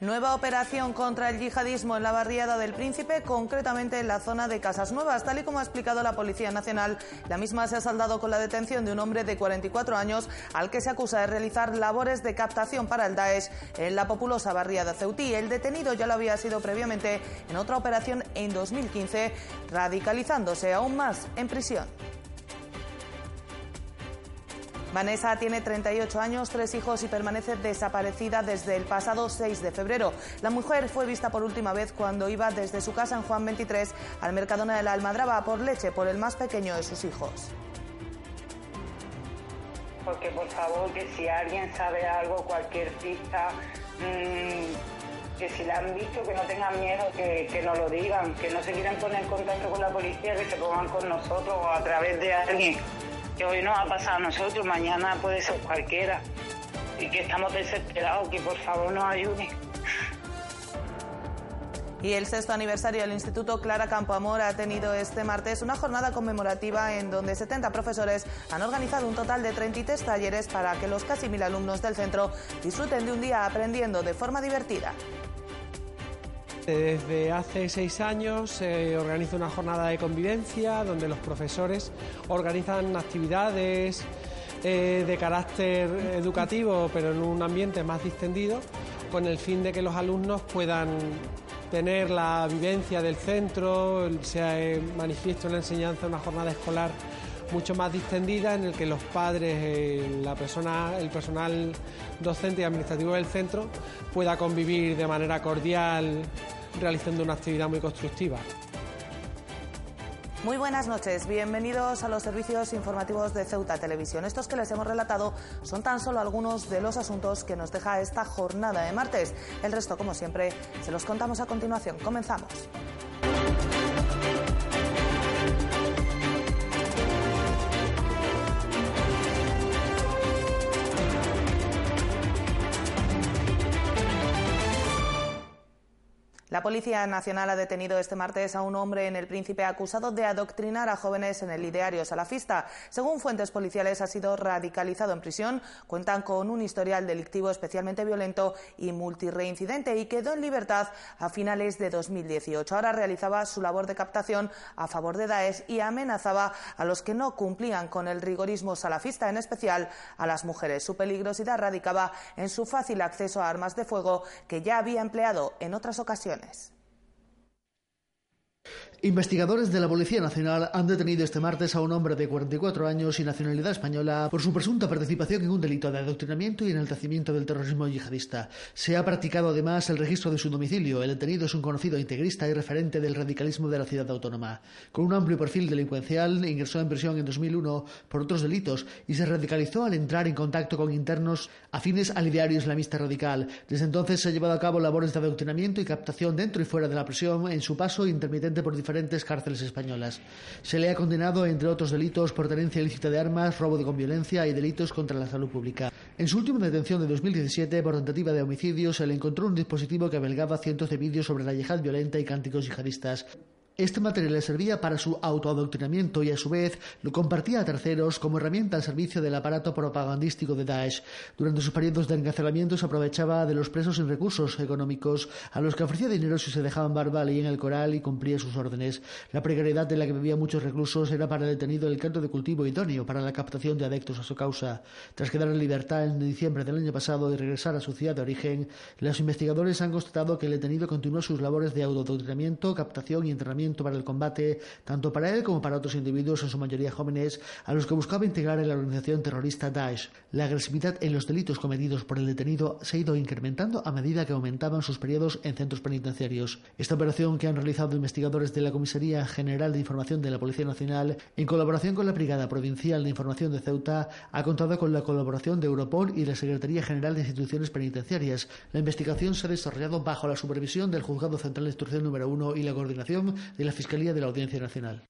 Nueva operación contra el yihadismo en la barriada del Príncipe, concretamente en la zona de Casas Nuevas. Tal y como ha explicado la Policía Nacional, la misma se ha saldado con la detención de un hombre de 44 años al que se acusa de realizar labores de captación para el Daesh en la populosa barriada Ceutí. El detenido ya lo había sido previamente en otra operación en 2015, radicalizándose aún más en prisión. Vanessa tiene 38 años, tres hijos y permanece desaparecida desde el pasado 6 de febrero. La mujer fue vista por última vez cuando iba desde su casa en Juan 23 al Mercadona de la Almadraba por leche por el más pequeño de sus hijos. Porque por favor, que si alguien sabe algo, cualquier pista, mmm, que si la han visto, que no tengan miedo, que, que nos lo digan, que no se quieran poner en contacto con la policía, que se pongan con nosotros o a través de alguien que hoy nos ha pasado a nosotros, mañana puede ser cualquiera. Y que estamos desesperados, que por favor nos ayuden. Y el sexto aniversario del Instituto Clara Campoamor ha tenido este martes una jornada conmemorativa en donde 70 profesores han organizado un total de 33 talleres para que los casi mil alumnos del centro disfruten de un día aprendiendo de forma divertida. Desde hace seis años se organiza una jornada de convivencia donde los profesores organizan actividades eh, de carácter educativo, pero en un ambiente más distendido, con el fin de que los alumnos puedan tener la vivencia del centro, se manifiesta una enseñanza, una jornada escolar mucho más distendida en el que los padres, eh, la persona, el personal docente y administrativo del centro pueda convivir de manera cordial realizando una actividad muy constructiva. Muy buenas noches, bienvenidos a los servicios informativos de Ceuta Televisión. Estos que les hemos relatado son tan solo algunos de los asuntos que nos deja esta jornada de martes. El resto, como siempre, se los contamos a continuación. Comenzamos. La Policía Nacional ha detenido este martes a un hombre en el Príncipe acusado de adoctrinar a jóvenes en el ideario salafista. Según fuentes policiales, ha sido radicalizado en prisión. Cuentan con un historial delictivo especialmente violento y multireincidente y quedó en libertad a finales de 2018. Ahora realizaba su labor de captación a favor de Daesh y amenazaba a los que no cumplían con el rigorismo salafista, en especial a las mujeres. Su peligrosidad radicaba en su fácil acceso a armas de fuego que ya había empleado en otras ocasiones bendiciones. Investigadores de la Policía Nacional han detenido este martes a un hombre de 44 años y nacionalidad española por su presunta participación en un delito de adoctrinamiento y enaltecimiento del terrorismo yihadista. Se ha practicado además el registro de su domicilio. El detenido es un conocido integrista y referente del radicalismo de la ciudad autónoma. Con un amplio perfil delincuencial, ingresó en prisión en 2001 por otros delitos y se radicalizó al entrar en contacto con internos afines al ideario islamista radical. Desde entonces se ha llevado a cabo labores de adoctrinamiento y captación dentro y fuera de la prisión en su paso intermitente por diferentes diferentes cárceles españolas. Se le ha condenado, entre otros delitos, por tenencia ilícita de armas, robo de con violencia y delitos contra la salud pública. En su última detención de 2017, por tentativa de homicidio, se le encontró un dispositivo que albergaba cientos de vídeos sobre la yihad violenta y cánticos yihadistas. Este material le servía para su autoadoctrinamiento y a su vez lo compartía a terceros como herramienta al servicio del aparato propagandístico de Daesh. Durante sus periodos de encarcelamiento se aprovechaba de los presos sin recursos económicos a los que ofrecía dinero si se dejaban barba, leía en el coral y cumplía sus órdenes. La precariedad en la que vivían muchos reclusos era para el detenido el canto de cultivo idóneo para la captación de adeptos a su causa. Tras quedar en libertad en diciembre del año pasado y regresar a su ciudad de origen, los investigadores han constatado que el detenido continuó sus labores de autoadoctrinamiento, captación y entrenamiento entrenamiento para el combate, tanto para él como para otros individuos, en su mayoría jóvenes, a los que buscaba integrar en la organización terrorista Daesh. La agresividad en los delitos cometidos por el detenido se ha ido incrementando a medida que aumentaban sus periodos en centros penitenciarios. Esta operación que han realizado investigadores de la Comisaría General de Información de la Policía Nacional, en colaboración con la Brigada Provincial de Información de Ceuta, ha contado con la colaboración de Europol y la Secretaría General de Instituciones Penitenciarias. La investigación se ha desarrollado bajo la supervisión del Juzgado Central de Instrucción número 1 y la coordinación de la Fiscalía de la Audiencia Nacional.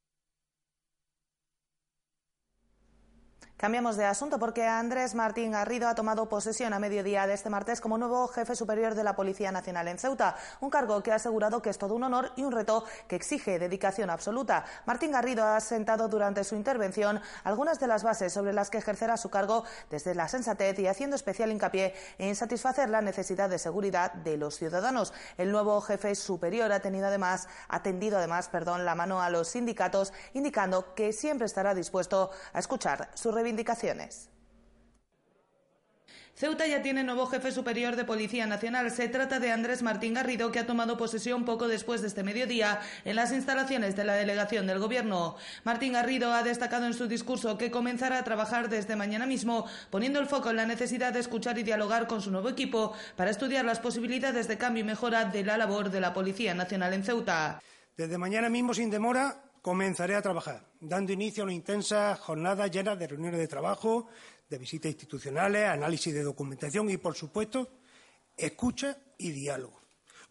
Cambiamos de asunto porque Andrés Martín Garrido ha tomado posesión a mediodía de este martes como nuevo jefe superior de la Policía Nacional en Ceuta, un cargo que ha asegurado que es todo un honor y un reto que exige dedicación absoluta. Martín Garrido ha sentado durante su intervención algunas de las bases sobre las que ejercerá su cargo desde la sensatez y haciendo especial hincapié en satisfacer la necesidad de seguridad de los ciudadanos. El nuevo jefe superior ha tenido además atendido además, perdón, la mano a los sindicatos, indicando que siempre estará dispuesto a escuchar su reivindicaciones Ceuta ya tiene nuevo jefe superior de Policía Nacional. Se trata de Andrés Martín Garrido, que ha tomado posesión poco después de este mediodía en las instalaciones de la delegación del Gobierno. Martín Garrido ha destacado en su discurso que comenzará a trabajar desde mañana mismo, poniendo el foco en la necesidad de escuchar y dialogar con su nuevo equipo para estudiar las posibilidades de cambio y mejora de la labor de la Policía Nacional en Ceuta. Desde mañana mismo, sin demora, comenzaré a trabajar, dando inicio a una intensa jornada llena de reuniones de trabajo, de visitas institucionales, análisis de documentación y, por supuesto, escucha y diálogo,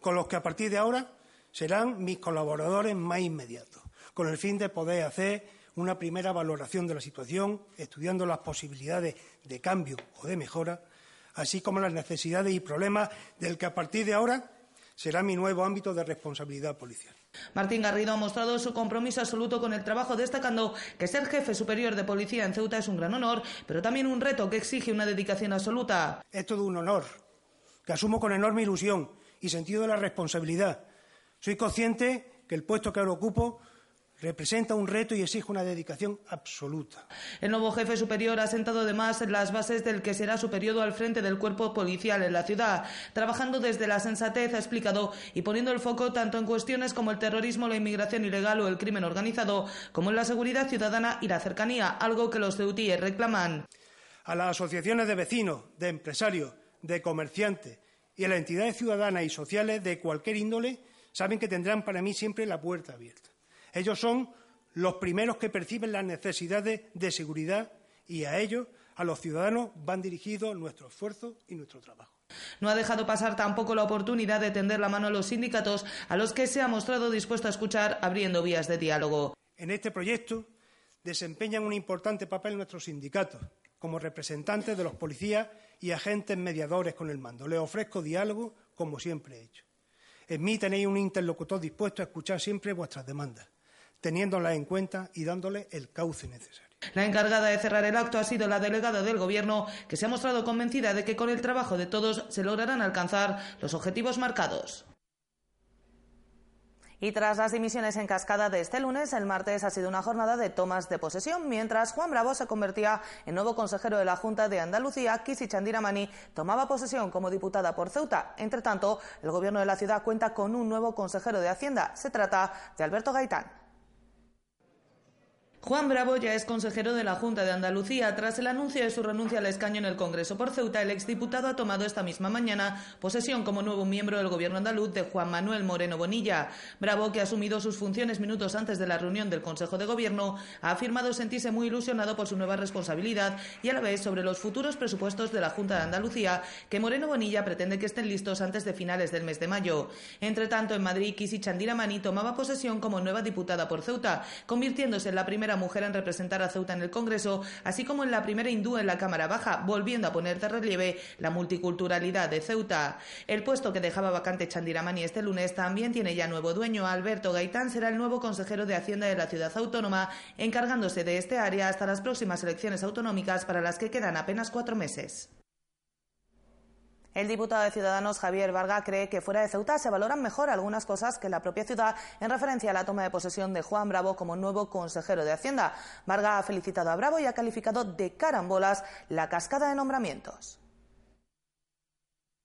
con los que a partir de ahora serán mis colaboradores más inmediatos, con el fin de poder hacer una primera valoración de la situación, estudiando las posibilidades de cambio o de mejora, así como las necesidades y problemas del que a partir de ahora será mi nuevo ámbito de responsabilidad policial. Martín Garrido ha mostrado su compromiso absoluto con el trabajo, destacando que ser jefe superior de policía en Ceuta es un gran honor, pero también un reto que exige una dedicación absoluta. Es todo un honor, que asumo con enorme ilusión y sentido de la responsabilidad. Soy consciente que el puesto que ahora ocupo representa un reto y exige una dedicación absoluta. El nuevo jefe superior ha sentado además las bases del que será su periodo al frente del cuerpo policial en la ciudad, trabajando desde la sensatez, ha explicado, y poniendo el foco tanto en cuestiones como el terrorismo, la inmigración ilegal o el crimen organizado, como en la seguridad ciudadana y la cercanía, algo que los ceutíes reclaman. A las asociaciones de vecinos, de empresarios, de comerciantes y a las entidades ciudadanas y sociales de cualquier índole saben que tendrán para mí siempre la puerta abierta. Ellos son los primeros que perciben las necesidades de seguridad y a ellos, a los ciudadanos, van dirigidos nuestro esfuerzo y nuestro trabajo. No ha dejado pasar tampoco la oportunidad de tender la mano a los sindicatos, a los que se ha mostrado dispuesto a escuchar, abriendo vías de diálogo. En este proyecto desempeñan un importante papel nuestros sindicatos, como representantes de los policías y agentes mediadores con el mando. Les ofrezco diálogo, como siempre he hecho. En mí tenéis un interlocutor dispuesto a escuchar siempre vuestras demandas teniéndola en cuenta y dándole el cauce necesario. La encargada de cerrar el acto ha sido la delegada del Gobierno, que se ha mostrado convencida de que con el trabajo de todos se lograrán alcanzar los objetivos marcados. Y tras las dimisiones en cascada de este lunes, el martes ha sido una jornada de tomas de posesión, mientras Juan Bravo se convertía en nuevo consejero de la Junta de Andalucía, Kisi Chandiramani tomaba posesión como diputada por Ceuta. Entre tanto, el Gobierno de la ciudad cuenta con un nuevo consejero de Hacienda. Se trata de Alberto Gaitán. Juan Bravo ya es consejero de la Junta de Andalucía. Tras el anuncio de su renuncia al escaño en el Congreso por Ceuta, el exdiputado ha tomado esta misma mañana posesión como nuevo miembro del Gobierno andaluz de Juan Manuel Moreno Bonilla. Bravo, que ha asumido sus funciones minutos antes de la reunión del Consejo de Gobierno, ha afirmado sentirse muy ilusionado por su nueva responsabilidad y a la vez sobre los futuros presupuestos de la Junta de Andalucía, que Moreno Bonilla pretende que estén listos antes de finales del mes de mayo. Entre tanto, en Madrid, Kisi Chandiramani tomaba posesión como nueva diputada por Ceuta, convirtiéndose en la primera mujer en representar a Ceuta en el Congreso, así como en la primera hindú en la Cámara Baja, volviendo a poner de relieve la multiculturalidad de Ceuta. El puesto que dejaba vacante Chandiramani este lunes también tiene ya nuevo dueño. Alberto Gaitán será el nuevo consejero de Hacienda de la ciudad autónoma, encargándose de este área hasta las próximas elecciones autonómicas para las que quedan apenas cuatro meses. El diputado de Ciudadanos, Javier Varga, cree que fuera de Ceuta se valoran mejor algunas cosas que la propia ciudad en referencia a la toma de posesión de Juan Bravo como nuevo consejero de Hacienda. Varga ha felicitado a Bravo y ha calificado de carambolas la cascada de nombramientos.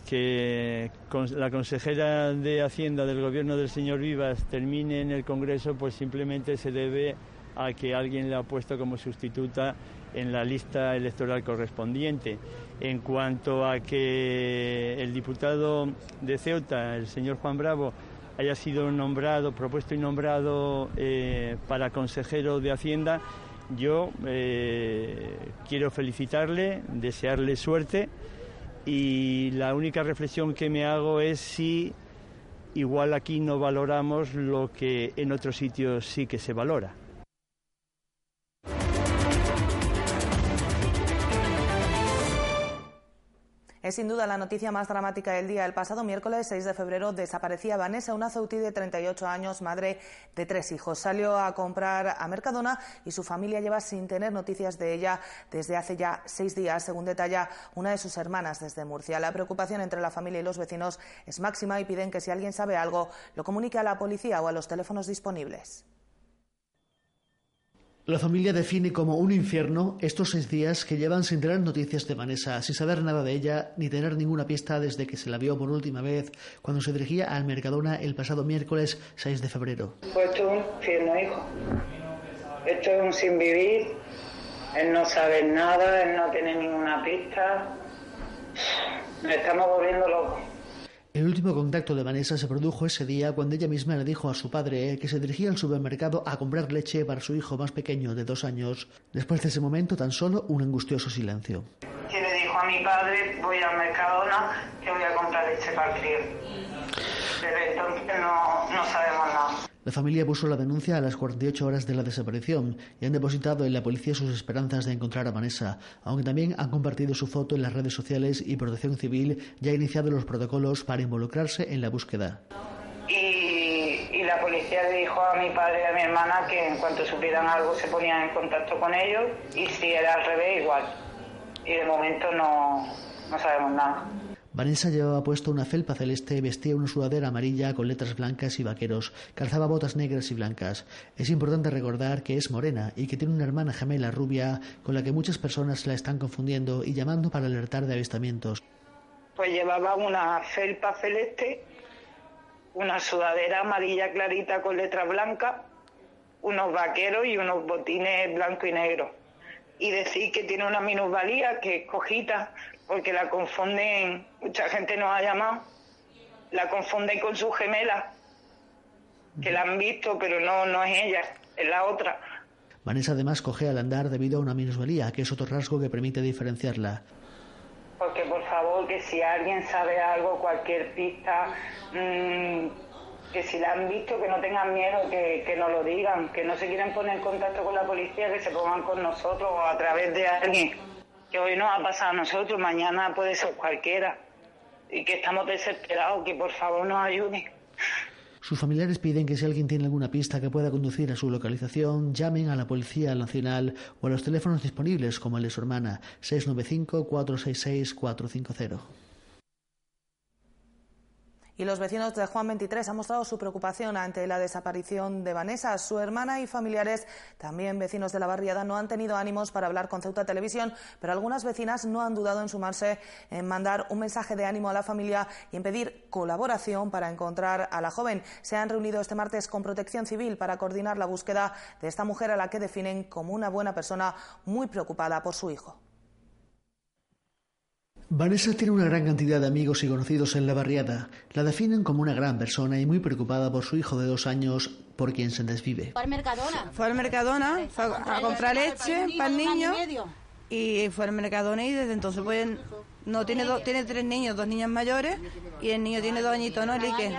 que la consejera de Hacienda del gobierno del señor Vivas termine en el Congreso, pues simplemente se debe a que alguien le ha puesto como sustituta en la lista electoral correspondiente. En cuanto a que el diputado de Ceuta, el señor Juan Bravo, haya sido nombrado, propuesto y nombrado eh, para consejero de Hacienda, yo eh, quiero felicitarle, desearle suerte y la única reflexión que me hago es si igual aquí no valoramos lo que en otros sitios sí que se valora. Es sin duda la noticia más dramática del día. El pasado miércoles 6 de febrero desaparecía Vanessa, una zautí de 38 años, madre de tres hijos. Salió a comprar a Mercadona y su familia lleva sin tener noticias de ella desde hace ya seis días, según detalla una de sus hermanas desde Murcia. La preocupación entre la familia y los vecinos es máxima y piden que si alguien sabe algo, lo comunique a la policía o a los teléfonos disponibles. La familia define como un infierno estos seis días que llevan sin tener noticias de Vanessa, sin saber nada de ella ni tener ninguna pista desde que se la vio por última vez cuando se dirigía al Mercadona el pasado miércoles 6 de febrero. Pues esto es un infierno, hijo. Esto es un sin vivir. Él no sabe nada, él no tiene ninguna pista. estamos volviendo locos. El último contacto de Vanessa se produjo ese día cuando ella misma le dijo a su padre que se dirigía al supermercado a comprar leche para su hijo más pequeño de dos años. Después de ese momento, tan solo un angustioso silencio. Que le dijo a mi padre, voy al que voy a comprar leche para el entonces no, no sabemos nada. La familia puso la denuncia a las 48 horas de la desaparición y han depositado en la policía sus esperanzas de encontrar a Vanessa, aunque también han compartido su foto en las redes sociales y Protección Civil ya ha iniciado los protocolos para involucrarse en la búsqueda. Y, la policía le dijo a mi padre y a mi hermana que en cuanto supieran algo se ponían en contacto con ellos y si era al revés igual. Y de momento no, no sabemos nada. Vanessa llevaba puesto una felpa celeste, vestía una sudadera amarilla con letras blancas y vaqueros, calzaba botas negras y blancas. Es importante recordar que es morena y que tiene una hermana gemela rubia con la que muchas personas la están confundiendo y llamando para alertar de avistamientos. Pues llevaba una felpa celeste, una sudadera amarilla clarita con letras blancas, unos vaqueros y unos botines blanco y negro. Y decir que tiene una minusvalía, que es cojita, porque la confunden, mucha gente nos ha llamado, la confunden con su gemela, que la han visto, pero no, no es ella, es la otra. Vanessa además coge al andar debido a una minusvalía, que es otro rasgo que permite diferenciarla. Porque por favor, que si alguien sabe algo, cualquier pista, mm, que si la han visto, que no tengan miedo, que, que nos lo digan, que no se quieran poner en contacto con la policía, que se pongan con nosotros o a través de alguien que hoy nos ha pasado a nosotros, mañana puede ser cualquiera, y que estamos desesperados, que por favor nos ayuden. Sus familiares piden que si alguien tiene alguna pista que pueda conducir a su localización, llamen a la Policía Nacional o a los teléfonos disponibles como el de su hermana 695-466-450. Y los vecinos de Juan 23 han mostrado su preocupación ante la desaparición de Vanessa. Su hermana y familiares, también vecinos de la barriada, no han tenido ánimos para hablar con Ceuta Televisión, pero algunas vecinas no han dudado en sumarse en mandar un mensaje de ánimo a la familia y en pedir colaboración para encontrar a la joven. Se han reunido este martes con Protección Civil para coordinar la búsqueda de esta mujer a la que definen como una buena persona muy preocupada por su hijo. Vanessa tiene una gran cantidad de amigos y conocidos en la barriada. La definen como una gran persona y muy preocupada por su hijo de dos años, por quien se desvive. Fue al Mercadona. Fue al Mercadona a comprar leche para el niño y fue al Mercadona y desde entonces pues no, tiene, tiene tres niños, dos niñas mayores y el niño tiene dos añitos, ¿no, Enrique?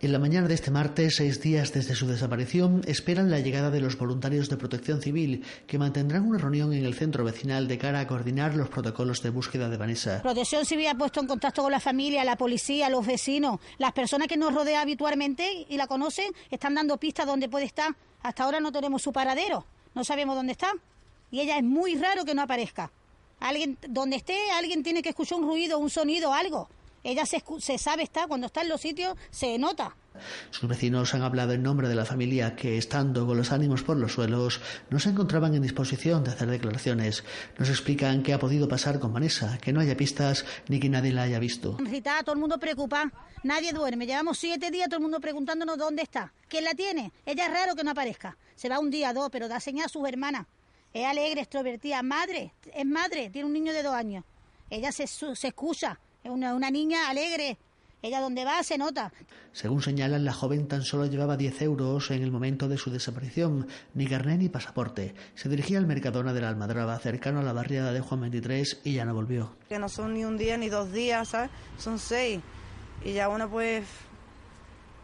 En la mañana de este martes, seis días desde su desaparición, esperan la llegada de los voluntarios de protección civil, que mantendrán una reunión en el centro vecinal de cara a coordinar los protocolos de búsqueda de Vanessa. Protección civil ha puesto en contacto con la familia, la policía, los vecinos, las personas que nos rodean habitualmente y la conocen, están dando pistas donde puede estar. Hasta ahora no tenemos su paradero, no sabemos dónde está. Y ella es muy raro que no aparezca. Alguien, donde esté, alguien tiene que escuchar un ruido, un sonido, algo. Ella se, se sabe está, cuando está en los sitios, se nota. Sus vecinos han hablado en nombre de la familia que, estando con los ánimos por los suelos, no se encontraban en disposición de hacer declaraciones. Nos explican qué ha podido pasar con Vanessa, que no haya pistas ni que nadie la haya visto. Rita, todo el mundo preocupa, nadie duerme. Llevamos siete días todo el mundo preguntándonos dónde está. ¿Quién la tiene? Ella es raro que no aparezca. Se va un día, dos, pero da señal a sus hermanas. Es alegre, extrovertida, madre, es madre, tiene un niño de dos años. Ella se, se escucha, es una, una niña alegre, ella donde va se nota. Según señalan, la joven tan solo llevaba 10 euros en el momento de su desaparición, ni carné ni pasaporte. Se dirigía al Mercadona de la Almadraba, cercano a la barriada de Juan 23, y ya no volvió. Que no son ni un día ni dos días, ¿sabes? Son seis. Y ya una pues...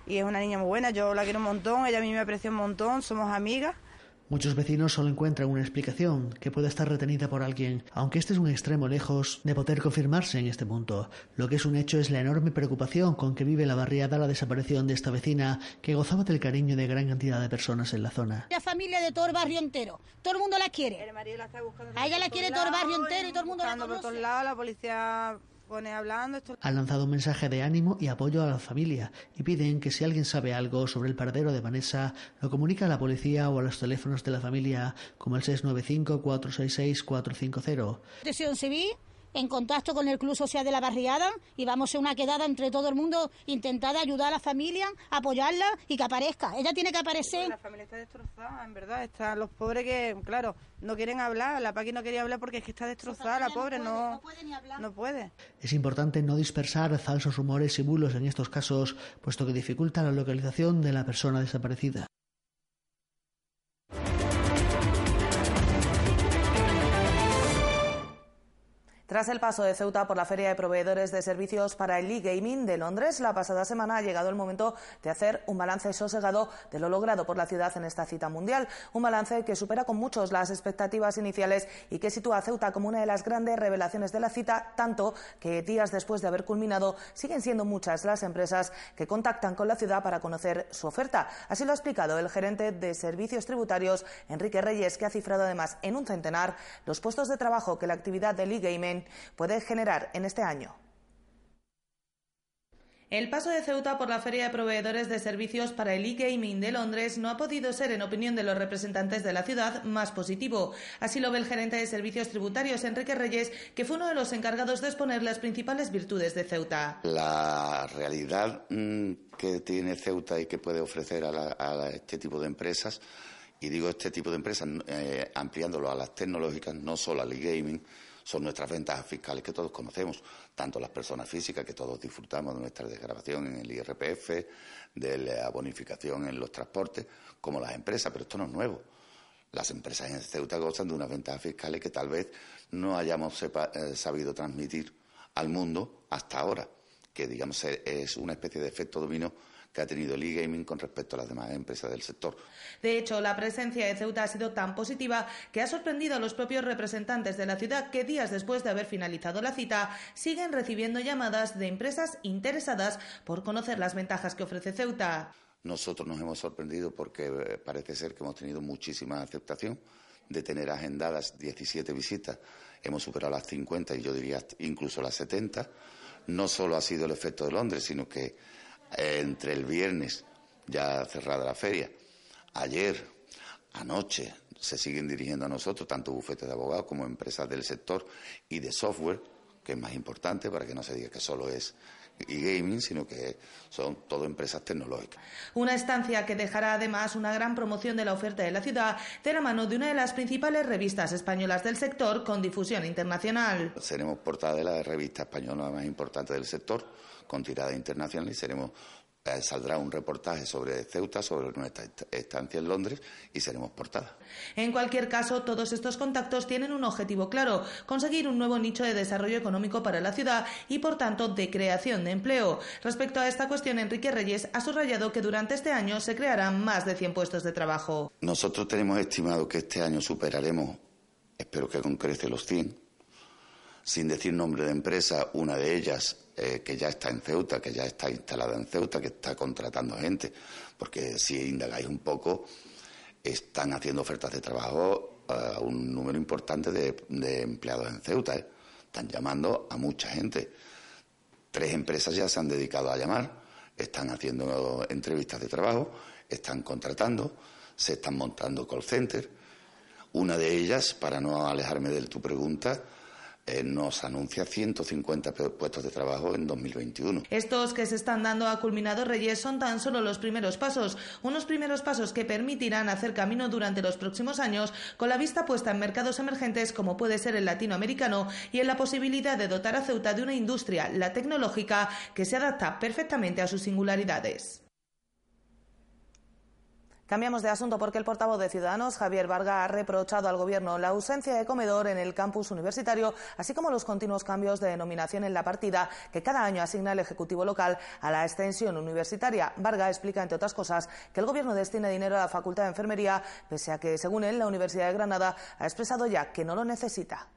Y es una niña muy buena, yo la quiero un montón, ella a mí me aprecia un montón, somos amigas. Muchos vecinos solo encuentran una explicación que puede estar retenida por alguien, aunque este es un extremo lejos de poder confirmarse en este punto. Lo que es un hecho es la enorme preocupación con que vive la barriada la desaparición de esta vecina que gozaba del cariño de gran cantidad de personas en la zona. La familia de todo el barrio entero, todo el mundo la quiere. A ella la quiere todo el barrio entero y todo el mundo la conoce. por todos lados, la policía hablando. Han lanzado un mensaje de ánimo y apoyo a la familia y piden que si alguien sabe algo sobre el paradero de Vanessa, lo comunique a la policía o a los teléfonos de la familia como el 695-466-450. Protección civil en contacto con el Club Social de la Barriada y vamos a una quedada entre todo el mundo, intentar ayudar a la familia, apoyarla y que aparezca. Ella tiene que aparecer. La familia está destrozada, en verdad. Están los pobres que, claro, no quieren hablar. La Paqui no quería hablar porque es que está destrozada, la pobre no, no puede, ni hablar. no puede. Es importante no dispersar falsos rumores y bulos en estos casos, puesto que dificulta la localización de la persona desaparecida. Tras el paso de Ceuta por la Feria de Proveedores de Servicios para el e-Gaming de Londres, la pasada semana ha llegado el momento de hacer un balance sosegado de lo logrado por la ciudad en esta cita mundial. Un balance que supera con muchos las expectativas iniciales y que sitúa a Ceuta como una de las grandes revelaciones de la cita, tanto que días después de haber culminado siguen siendo muchas las empresas que contactan con la ciudad para conocer su oferta. Así lo ha explicado el gerente de Servicios Tributarios, Enrique Reyes, que ha cifrado además en un centenar los puestos de trabajo que la actividad del e-Gaming puede generar en este año. El paso de Ceuta por la Feria de Proveedores de Servicios para el e-Gaming de Londres no ha podido ser, en opinión de los representantes de la ciudad, más positivo. Así lo ve el gerente de Servicios Tributarios, Enrique Reyes, que fue uno de los encargados de exponer las principales virtudes de Ceuta. La realidad mm, que tiene Ceuta y que puede ofrecer a, este tipo de empresas, y digo este tipo de empresas eh, ampliándolo a las tecnológicas, no solo al e-gaming, son nuestras ventajas fiscales que todos conocemos, tanto las personas físicas que todos disfrutamos de nuestra desgrabación en el IRPF, de la bonificación en los transportes, como las empresas, pero esto no es nuevo. Las empresas en Ceuta gozan de unas ventajas fiscales que tal vez no hayamos eh, sabido transmitir al mundo hasta ahora, que digamos es una especie de efecto dominó que ha tenido el e-gaming con respecto a las demás empresas del sector. De hecho, la presencia de Ceuta ha sido tan positiva que ha sorprendido a los propios representantes de la ciudad que días después de haber finalizado la cita siguen recibiendo llamadas de empresas interesadas por conocer las ventajas que ofrece Ceuta. Nosotros nos hemos sorprendido porque eh, parece ser que hemos tenido muchísima aceptación de tener agendadas 17 visitas. Hemos superado las 50 y yo diría incluso las 70. No solo ha sido el efecto de Londres, sino que entre el viernes, ya cerrada la feria, ayer, anoche, se siguen dirigiendo a nosotros, tanto bufetes de abogados como empresas del sector y de software, que es más importante para que no se diga que solo es y gaming, sino que son todo empresas tecnológicas. Una estancia que dejará además una gran promoción de la oferta de la ciudad de la mano de una de las principales revistas españolas del sector con difusión internacional. Seremos portada de la revista española más importante del sector con tirada internacional y seremos saldrá un reportaje sobre Ceuta, sobre nuestra estancia en Londres y seremos portada. En cualquier caso, todos estos contactos tienen un objetivo claro, conseguir un nuevo nicho de desarrollo económico para la ciudad y, por tanto, de creación de empleo. Respecto a esta cuestión, Enrique Reyes ha subrayado que durante este año se crearán más de 100 puestos de trabajo. Nosotros tenemos estimado que este año superaremos, espero que concrece los 100, sin decir nombre de empresa, una de ellas eh, que ya está en Ceuta, que ya está instalada en Ceuta, que está contratando gente, porque si indagáis un poco, están haciendo ofertas de trabajo a un número importante de, empleados en Ceuta, ¿eh? están llamando a mucha gente. Tres empresas ya se han dedicado a llamar, están haciendo entrevistas de trabajo, están contratando, se están montando call centers. Una de ellas, para no alejarme de tu pregunta, eh, nos anuncia 150 puestos de trabajo en 2021. Estos que se están dando a culminado Reyes son tan solo los primeros pasos, unos primeros pasos que permitirán hacer camino durante los próximos años con la vista puesta en mercados emergentes como puede ser el latinoamericano y en la posibilidad de dotar a Ceuta de una industria, la tecnológica, que se adapta perfectamente a sus singularidades. Cambiamos de asunto porque el portavoz de Ciudadanos, Javier Varga, ha reprochado al Gobierno la ausencia de comedor en el campus universitario, así como los continuos cambios de denominación en la partida que cada año asigna el Ejecutivo local a la extensión universitaria. Varga explica, entre otras cosas, que el Gobierno destina dinero a la Facultad de Enfermería, pese a que, según él, la Universidad de Granada ha expresado ya que no lo necesita.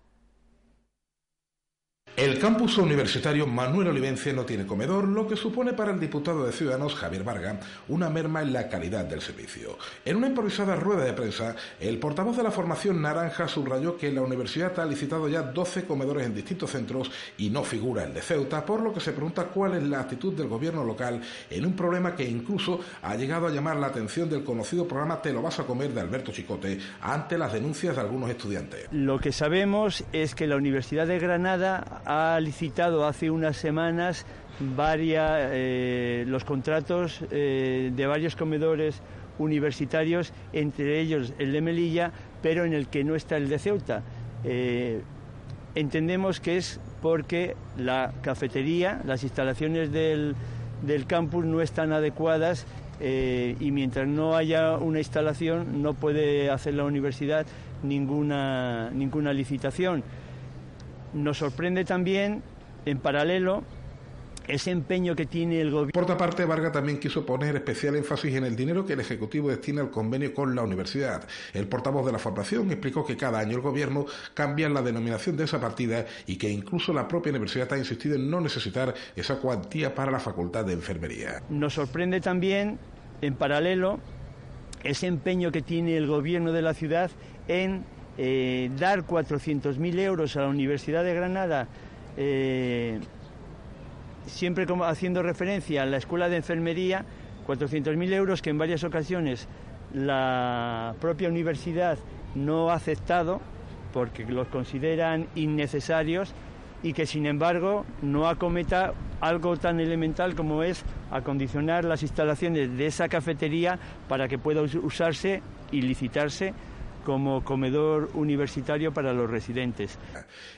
El campus universitario Manuel Olivencia no tiene comedor, lo que supone para el diputado de Ciudadanos Javier Varga una merma en la calidad del servicio. En una improvisada rueda de prensa, el portavoz de la formación naranja subrayó que la universidad ha licitado ya 12 comedores en distintos centros y no figura el de Ceuta, por lo que se pregunta cuál es la actitud del gobierno local en un problema que incluso ha llegado a llamar la atención del conocido programa Te lo vas a comer de Alberto Chicote ante las denuncias de algunos estudiantes. Lo que sabemos es que la Universidad de Granada ha licitado hace unas semanas eh, los contratos eh, de varios comedores universitarios, entre ellos el de Melilla, pero en el que no está el de Ceuta. Eh, entendemos que es porque la cafetería, las instalaciones del, del campus no están adecuadas y mientras no haya una instalación no puede hacer la universidad ninguna, ninguna licitación. Nos sorprende también, en paralelo, ese empeño que tiene el gobierno. Por otra parte, Varga también quiso poner especial énfasis en el dinero que el Ejecutivo destina al convenio con la universidad. El portavoz de la formación explicó que cada año el Gobierno cambia la denominación de esa partida y que incluso la propia universidad ha insistido en no necesitar esa cuantía para la Facultad de Enfermería. Nos sorprende también, en paralelo, ese empeño que tiene el Gobierno de la ciudad en eh, dar 400.000 euros a la Universidad de Granada, eh, siempre como haciendo referencia a la Escuela de Enfermería, 400.000 euros que en varias ocasiones la propia universidad no ha aceptado porque los consideran innecesarios y que sin embargo no acometa algo tan elemental como es acondicionar las instalaciones de esa cafetería para que pueda usarse y licitarse como comedor universitario para los residentes.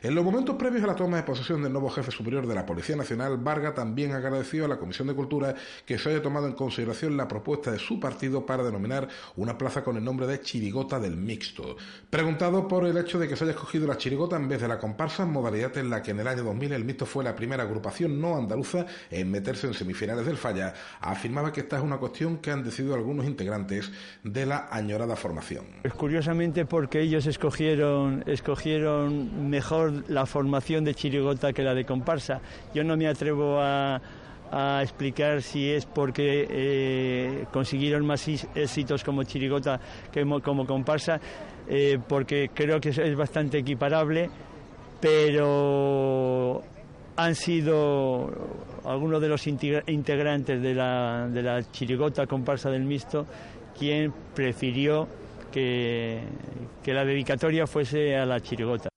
En los momentos previos a la toma de posesión del nuevo jefe superior de la Policía Nacional, Varga también agradeció a la Comisión de Cultura que se haya tomado en consideración la propuesta de su partido para denominar una plaza con el nombre de Chirigota del Mixto. Preguntado por el hecho de que se haya escogido la chirigota en vez de la comparsa, modalidad en la que en el año 2000 el Mixto fue la primera agrupación no andaluza en meterse en semifinales del Falla, afirmaba que esta es una cuestión que han decidido algunos integrantes de la añorada formación. Es porque ellos escogieron, escogieron mejor la formación de chirigota que la de comparsa. Yo no me atrevo a, explicar si es porque eh, consiguieron más éxitos como chirigota que como comparsa, eh, porque creo que es bastante equiparable, pero han sido algunos de los integrantes de la, de la chirigota comparsa del mixto quien prefirió que, la dedicatoria fuese a la chirigota.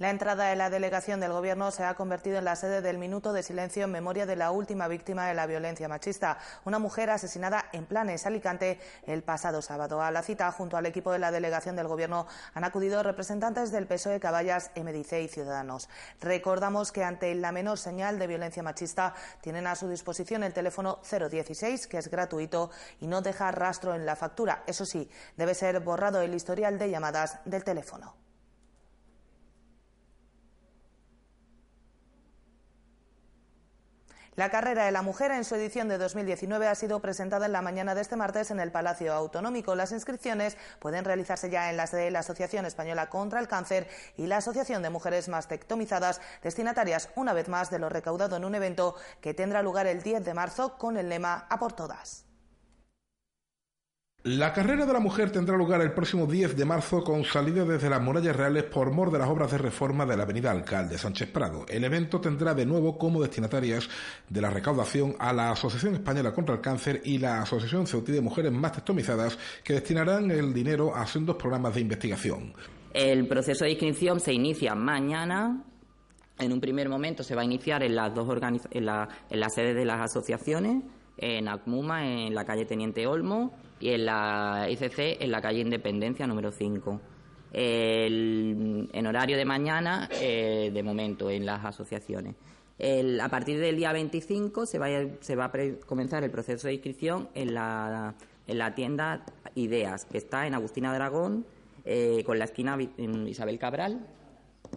La entrada de la delegación del Gobierno se ha convertido en la sede del minuto de silencio en memoria de la última víctima de la violencia machista, una mujer asesinada en Planes, Alicante, el pasado sábado. A la cita, junto al equipo de la delegación del Gobierno, han acudido representantes del PSOE, Caballas, MDC y Ciudadanos. Recordamos que ante la menor señal de violencia machista tienen a su disposición el teléfono 016, que es gratuito y no deja rastro en la factura. Eso sí, debe ser borrado el historial de llamadas del teléfono. La carrera de la mujer en su edición de 2019 ha sido presentada en la mañana de este martes en el Palacio Autonómico. Las inscripciones pueden realizarse ya en las de la Asociación Española contra el Cáncer y la Asociación de Mujeres Mastectomizadas, destinatarias una vez más de lo recaudado en un evento que tendrá lugar el 10 de marzo con el lema A por todas. La carrera de la mujer tendrá lugar el próximo 10 de marzo con salida desde las murallas reales por mor de las obras de reforma de la avenida Alcalde Sánchez Prado. El evento tendrá de nuevo como destinatarias de la recaudación a la Asociación Española contra el Cáncer y la Asociación Ceutí de Mujeres Testomizadas que destinarán el dinero a sendos programas de investigación. El proceso de inscripción se inicia mañana. En un primer momento se va a iniciar en las dos en la, en de las asociaciones, en ACMUMA, en la calle Teniente Olmo y en la ICC en la calle Independencia número 5. en horario de mañana, eh, de momento, en las asociaciones. a partir del día 25 se va, a, se va a comenzar el proceso de inscripción en la, en la tienda Ideas, que está en Agustina Dragón, eh, con la esquina Isabel Cabral.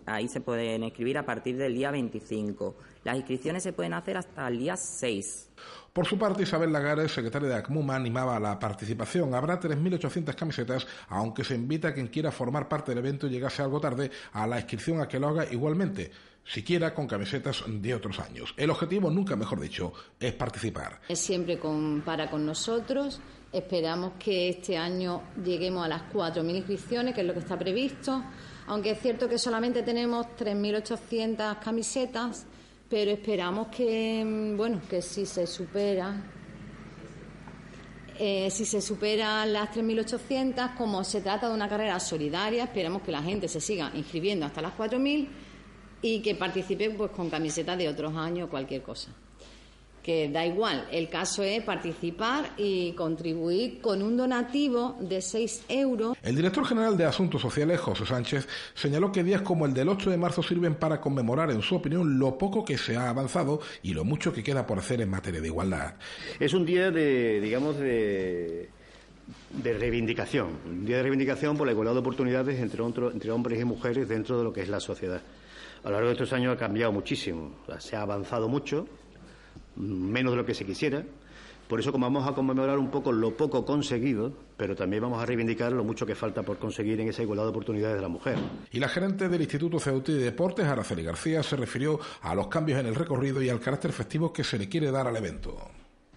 Ahí se pueden inscribir a partir del día 25. Las inscripciones se pueden hacer hasta el día 6. Por su parte, Isabel Lagares, secretaria de ACMUMA, animaba a la participación. Habrá 3.800 camisetas, aunque se invita a quien quiera formar parte del evento y llegase algo tarde a la inscripción a que lo haga igualmente, siquiera con camisetas de otros años. El objetivo, nunca mejor dicho, es participar. Es siempre con, para con nosotros. Esperamos que este año lleguemos a las 4.000 inscripciones, que es lo que está previsto. Aunque es cierto que solamente tenemos 3.800 camisetas pero esperamos que, mm, bueno, que si se supera, eh, si se superan las 3.800, como se trata de una carrera solidaria, esperamos que la gente se siga inscribiendo hasta las 4.000 y que participe pues, con camisetas de otros años, cualquier cosa que da igual, el caso es participar y contribuir con un donativo de 6 euros. El director general de Asuntos Sociales, José Sánchez, señaló que días como el del 8 de marzo sirven para conmemorar, en su opinión, lo poco que se ha avanzado y lo mucho que queda por hacer en materia de igualdad. Es un día de, digamos, de de reivindicación, un día de reivindicación por la igualdad de oportunidades entre, entre hombres y mujeres dentro de lo que es la sociedad. A lo largo de estos años ha cambiado muchísimo, se ha avanzado mucho, menos de lo que se quisiera. Por eso, como vamos a conmemorar un poco lo poco conseguido, pero también vamos a reivindicar lo mucho que falta por conseguir en esa igualdad de oportunidades de la mujer. Y la gerente del Instituto Ceutí de Deportes, Araceli García, se refirió a los cambios en el recorrido y al carácter festivo que se le quiere dar al evento.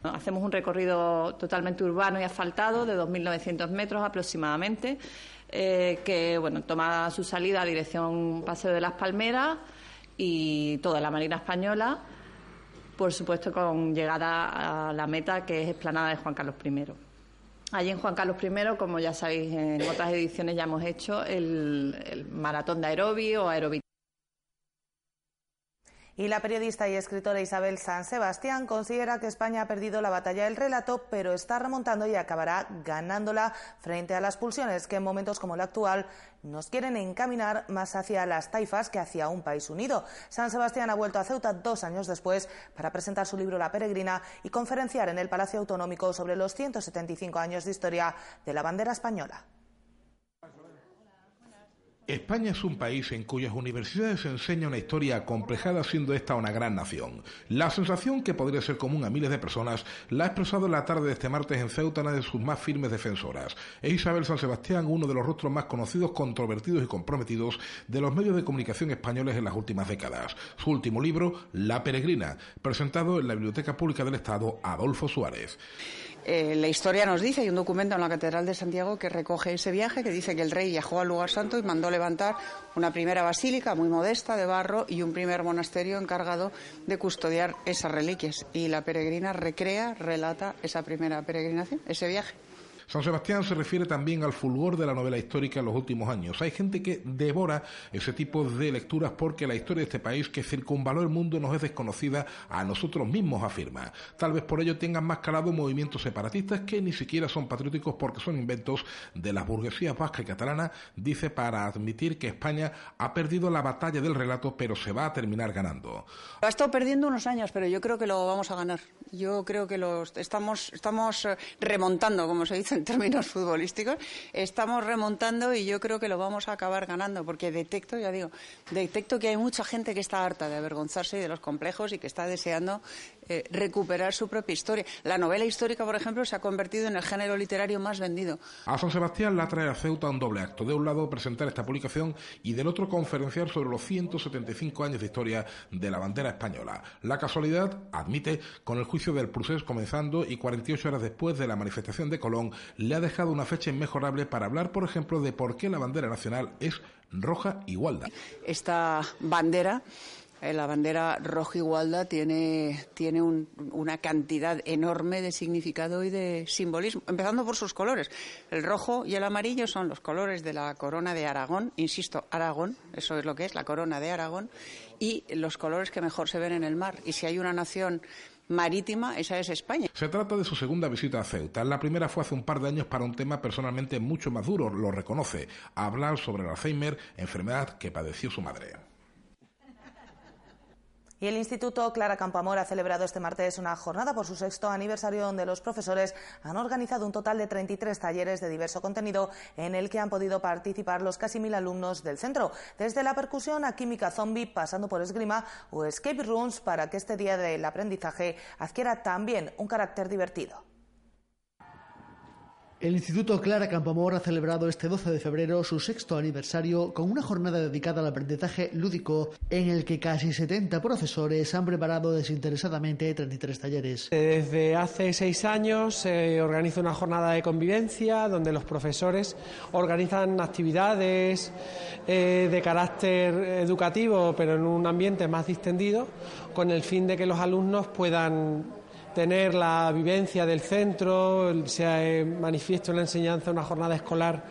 Hacemos un recorrido totalmente urbano y asfaltado de 2.900 metros aproximadamente, eh, que bueno, toma su salida a dirección Paseo de las Palmeras y toda la Marina Española por supuesto con llegada a la meta que es Esplanada de Juan Carlos I. Allí en Juan Carlos I, como ya sabéis, en otras ediciones ya hemos hecho el, maratón de aerobio o aerobio y la periodista y escritora Isabel San Sebastián considera que España ha perdido la batalla del relato, pero está remontando y acabará ganándola frente a las pulsiones que en momentos como el actual nos quieren encaminar más hacia las taifas que hacia un país unido. San Sebastián ha vuelto a Ceuta dos años después para presentar su libro La Peregrina y conferenciar en el Palacio Autonómico sobre los 175 años de historia de la bandera española. España es un país en cuyas universidades se enseña una historia acomplejada siendo esta una gran nación. La sensación que podría ser común a miles de personas la ha expresado en la tarde de este martes en Ceuta una de sus más firmes defensoras. Es Isabel San Sebastián, uno de los rostros más conocidos, controvertidos y comprometidos de los medios de comunicación españoles en las últimas décadas. Su último libro, La Peregrina, presentado en la Biblioteca Pública del Estado Adolfo Suárez. Eh, la historia nos dice, hay un documento en la Catedral de Santiago que recoge ese viaje, que dice que el rey viajó al lugar santo y mandó levantar una primera basílica muy modesta de barro y un primer monasterio encargado de custodiar esas reliquias. Y la peregrina recrea, relata esa primera peregrinación, ese viaje. San Sebastián se refiere también al fulgor de la novela histórica en los últimos años. Hay gente que devora ese tipo de lecturas porque la historia de este país que circunvaló el mundo nos es desconocida a nosotros mismos, afirma. Tal vez por ello tengan más calado movimientos separatistas que ni siquiera son patrióticos porque son inventos de las burguesías vasca y catalana, dice para admitir que España ha perdido la batalla del relato pero se va a terminar ganando. Ha estado perdiendo unos años, pero yo creo que lo vamos a ganar. Yo creo que lo estamos, estamos eh, remontando, como se dice en términos futbolísticos, estamos remontando y yo creo que lo vamos a acabar ganando, porque detecto, ya digo, detecto que hay mucha gente que está harta de avergonzarse y de los complejos y que está deseando eh, recuperar su propia historia. La novela histórica, por ejemplo, se ha convertido en el género literario más vendido. A San Sebastián la trae a Ceuta un doble acto. De un lado, presentar esta publicación y del otro, conferenciar sobre los 175 años de historia de la bandera española. La casualidad, admite, con el juicio del procés comenzando y 48 horas después de la manifestación de Colón, le ha dejado una fecha inmejorable para hablar, por ejemplo, de por qué la bandera nacional es roja igualda. Esta bandera eh, la bandera roja igualda tiene, tiene una cantidad enorme de significado y de simbolismo, empezando por sus colores. El rojo y el amarillo son los colores de la corona de Aragón, insisto, Aragón, eso es lo que es, la corona de Aragón, y los colores que mejor se ven en el mar. Y si hay una nación marítima, esa es España. Se trata de su segunda visita a Ceuta. La primera fue hace un par de años para un tema personalmente mucho más duro, lo reconoce, hablar sobre el Alzheimer, enfermedad que padeció su madre. Y el Instituto Clara Campoamor ha celebrado este martes una jornada por su sexto aniversario donde los profesores han organizado un total de 33 talleres de diverso contenido en el que han podido participar los casi mil alumnos del centro, desde la percusión a química zombie, pasando por esgrima o escape rooms para que este día del aprendizaje adquiera también un carácter divertido. El Instituto Clara Campoamor ha celebrado este 12 de febrero su sexto aniversario con una jornada dedicada al aprendizaje lúdico en el que casi 70 profesores han preparado desinteresadamente 33 talleres. Desde hace seis años se organiza una jornada de convivencia donde los profesores organizan actividades eh, de carácter educativo pero en un ambiente más distendido con el fin de que los alumnos puedan tener la vivencia del centro, se manifiesta en la enseñanza una jornada escolar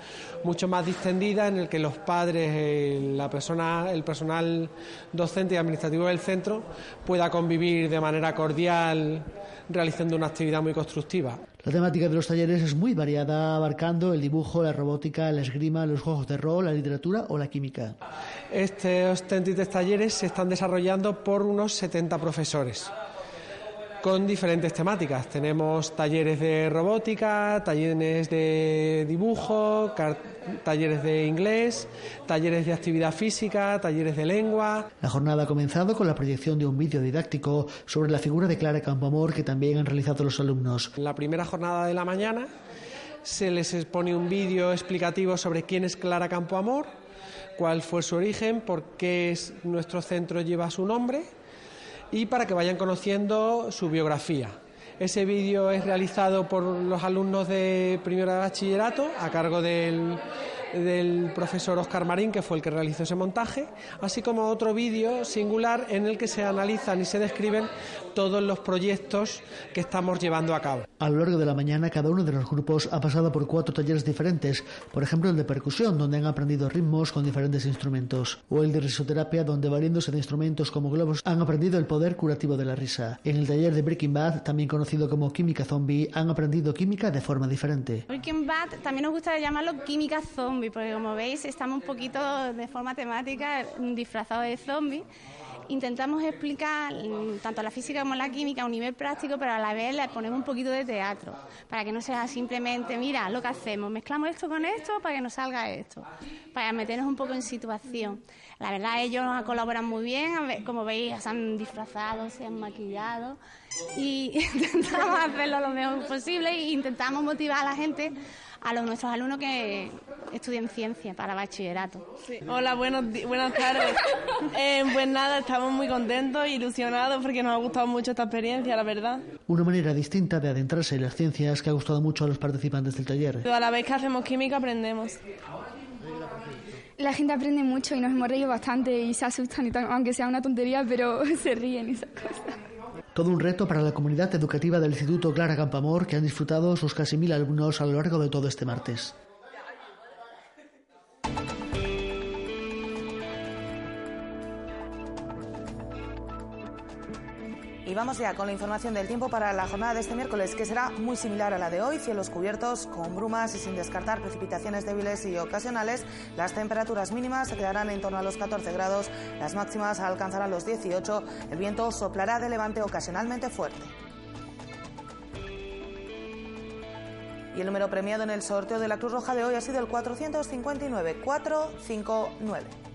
mucho más distendida en el que los padres, la persona, el personal docente y administrativo del centro pueda convivir de manera cordial realizando una actividad muy constructiva. La temática de los talleres es muy variada, abarcando el dibujo, la robótica, la esgrima, los juegos de rol, la literatura o la química. Estos 33 talleres se están desarrollando por unos 70 profesores con diferentes temáticas. Tenemos talleres de robótica, talleres de dibujo, talleres de inglés, talleres de actividad física, talleres de lengua. La jornada ha comenzado con la proyección de un vídeo didáctico sobre la figura de Clara Campoamor que también han realizado los alumnos. La primera jornada de la mañana se les expone un vídeo explicativo sobre quién es Clara Campoamor, cuál fue su origen, por qué nuestro centro lleva su nombre y para que vayan conociendo su biografía. Ese vídeo es realizado por los alumnos de primero de bachillerato a cargo del del profesor Oscar Marín, que fue el que realizó ese montaje, así como otro vídeo singular en el que se analizan y se describen todos los proyectos que estamos llevando a cabo. A lo largo de la mañana, cada uno de los grupos ha pasado por cuatro talleres diferentes, por ejemplo el de percusión, donde han aprendido ritmos con diferentes instrumentos, o el de risoterapia, donde valiéndose de instrumentos como globos han aprendido el poder curativo de la risa. En el taller de Breaking Bad, también conocido como química zombie, han aprendido química de forma diferente. Breaking Bad también nos gusta llamarlo química zombie porque como veis estamos un poquito de forma temática disfrazados de zombies. Intentamos explicar mm, tanto la física como la química a un nivel práctico, pero a la vez le ponemos un poquito de teatro, para que no sea simplemente, mira, lo que hacemos, mezclamos esto con esto para que nos salga esto, para meternos un poco en situación. La verdad, ellos colaboran muy bien, como veis, se han disfrazado, se han maquillado y intentamos hacerlo lo mejor posible e intentamos motivar a la gente a los nuestros alumnos que estudian ciencia para bachillerato. Hola, buenos buenas tardes. Eh, pues nada, estamos muy contentos, ilusionados porque nos ha gustado mucho esta experiencia, la verdad. Una manera distinta de adentrarse en las ciencias que ha gustado mucho a los participantes del taller. a la vez que hacemos química aprendemos. La gente aprende mucho y nos hemos reído bastante y se asustan, y aunque sea una tontería, pero se ríen y esas cosas. Todo un reto para la comunidad educativa del Instituto Clara Campamor que han disfrutado sus casi mil alumnos a lo largo de todo este martes. Vamos ya con la información del tiempo para la jornada de este miércoles, que será muy similar a la de hoy. Cielos cubiertos, con brumas y sin descartar precipitaciones débiles y ocasionales. Las temperaturas mínimas se quedarán en torno a los 14 grados, las máximas alcanzarán los 18. El viento soplará de levante ocasionalmente fuerte. Y el número premiado en el sorteo de la Cruz Roja de hoy ha sido el 459 459.